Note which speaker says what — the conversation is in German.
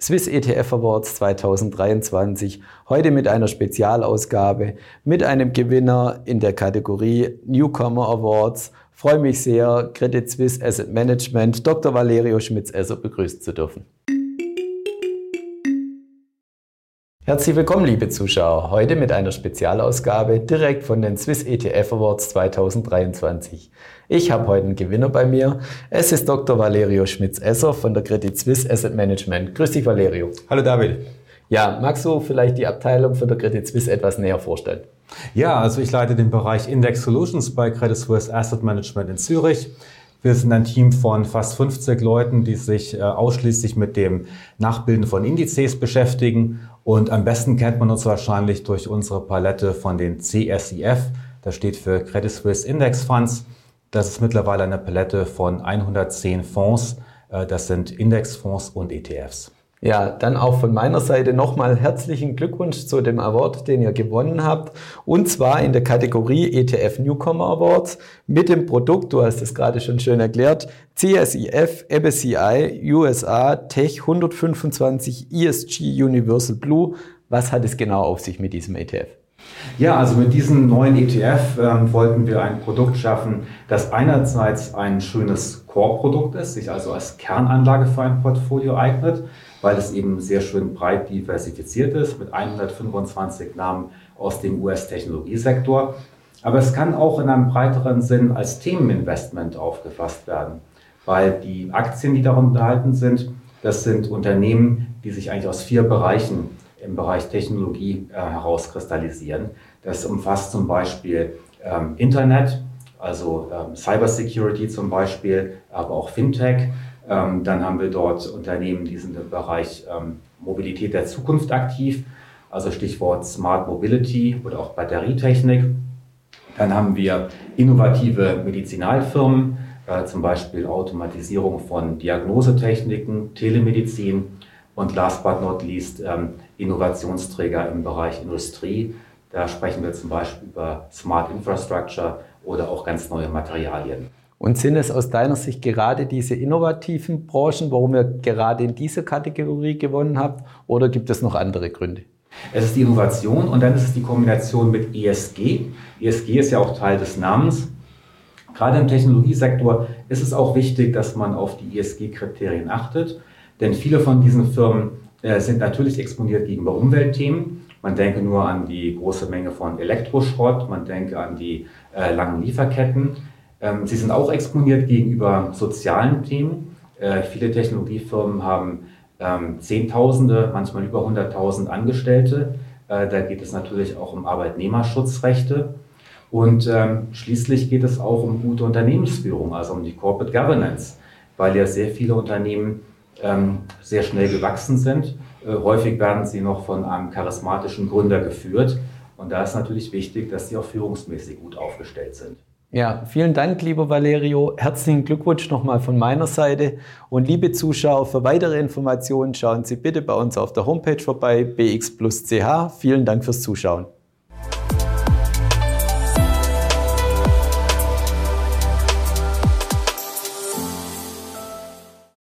Speaker 1: Swiss ETF Awards 2023. Heute mit einer Spezialausgabe, mit einem Gewinner in der Kategorie Newcomer Awards. Freue mich sehr, Credit Suisse Asset Management, Dr. Valerio Schmitz-Esser begrüßen zu dürfen. Herzlich willkommen, liebe Zuschauer, heute mit einer Spezialausgabe direkt von den Swiss ETF Awards 2023. Ich habe heute einen Gewinner bei mir. Es ist Dr. Valerio Schmitz-Esser von der Credit Suisse Asset Management. Grüß dich, Valerio.
Speaker 2: Hallo, David.
Speaker 1: Ja, magst du vielleicht die Abteilung von der Credit Suisse etwas näher vorstellen?
Speaker 2: Ja, also ich leite den Bereich Index Solutions bei Credit Suisse Asset Management in Zürich. Wir sind ein Team von fast 50 Leuten, die sich äh, ausschließlich mit dem Nachbilden von Indizes beschäftigen. Und am besten kennt man uns wahrscheinlich durch unsere Palette von den CSIF. Das steht für Credit Suisse Index Funds. Das ist mittlerweile eine Palette von 110 Fonds. Äh, das sind Indexfonds und ETFs.
Speaker 1: Ja, dann auch von meiner Seite nochmal herzlichen Glückwunsch zu dem Award, den ihr gewonnen habt. Und zwar in der Kategorie ETF Newcomer Awards mit dem Produkt, du hast es gerade schon schön erklärt, CSIF MSCI USA Tech 125 ESG Universal Blue. Was hat es genau auf sich mit diesem ETF?
Speaker 2: Ja, also mit diesem neuen ETF ähm, wollten wir ein Produkt schaffen, das einerseits ein schönes Core-Produkt ist, sich also als Kernanlage für ein Portfolio eignet, weil es eben sehr schön breit diversifiziert ist mit 125 Namen aus dem US-Technologiesektor. Aber es kann auch in einem breiteren Sinn als Themeninvestment aufgefasst werden, weil die Aktien, die darum enthalten sind, das sind Unternehmen, die sich eigentlich aus vier Bereichen im Bereich Technologie äh, herauskristallisieren. Das umfasst zum Beispiel ähm, Internet, also ähm, Cybersecurity zum Beispiel, aber auch Fintech. Ähm, dann haben wir dort Unternehmen, die sind im Bereich ähm, Mobilität der Zukunft aktiv, also Stichwort Smart Mobility oder auch Batterietechnik. Dann haben wir innovative Medizinalfirmen, äh, zum Beispiel Automatisierung von Diagnosetechniken, Telemedizin und last but not least ähm, Innovationsträger im Bereich Industrie. Da sprechen wir zum Beispiel über Smart Infrastructure oder auch ganz neue Materialien.
Speaker 1: Und sind es aus deiner Sicht gerade diese innovativen Branchen, warum ihr gerade in dieser Kategorie gewonnen habt, oder gibt es noch andere Gründe?
Speaker 2: Es ist die Innovation und dann ist es die Kombination mit ESG. ESG ist ja auch Teil des Namens. Gerade im Technologiesektor ist es auch wichtig, dass man auf die ESG-Kriterien achtet, denn viele von diesen Firmen äh, sind natürlich exponiert gegenüber Umweltthemen. Man denke nur an die große Menge von Elektroschrott, man denke an die äh, langen Lieferketten. Ähm, sie sind auch exponiert gegenüber sozialen Themen. Äh, viele Technologiefirmen haben ähm, Zehntausende, manchmal über 100.000 Angestellte. Äh, da geht es natürlich auch um Arbeitnehmerschutzrechte. Und ähm, schließlich geht es auch um gute Unternehmensführung, also um die Corporate Governance, weil ja sehr viele Unternehmen ähm, sehr schnell gewachsen sind. Äh, häufig werden sie noch von einem charismatischen Gründer geführt. Und da ist natürlich wichtig, dass sie auch führungsmäßig gut aufgestellt sind.
Speaker 1: Ja, vielen Dank, lieber Valerio. Herzlichen Glückwunsch nochmal von meiner Seite. Und liebe Zuschauer, für weitere Informationen schauen Sie bitte bei uns auf der Homepage vorbei, bxplus.ch. Vielen Dank fürs Zuschauen.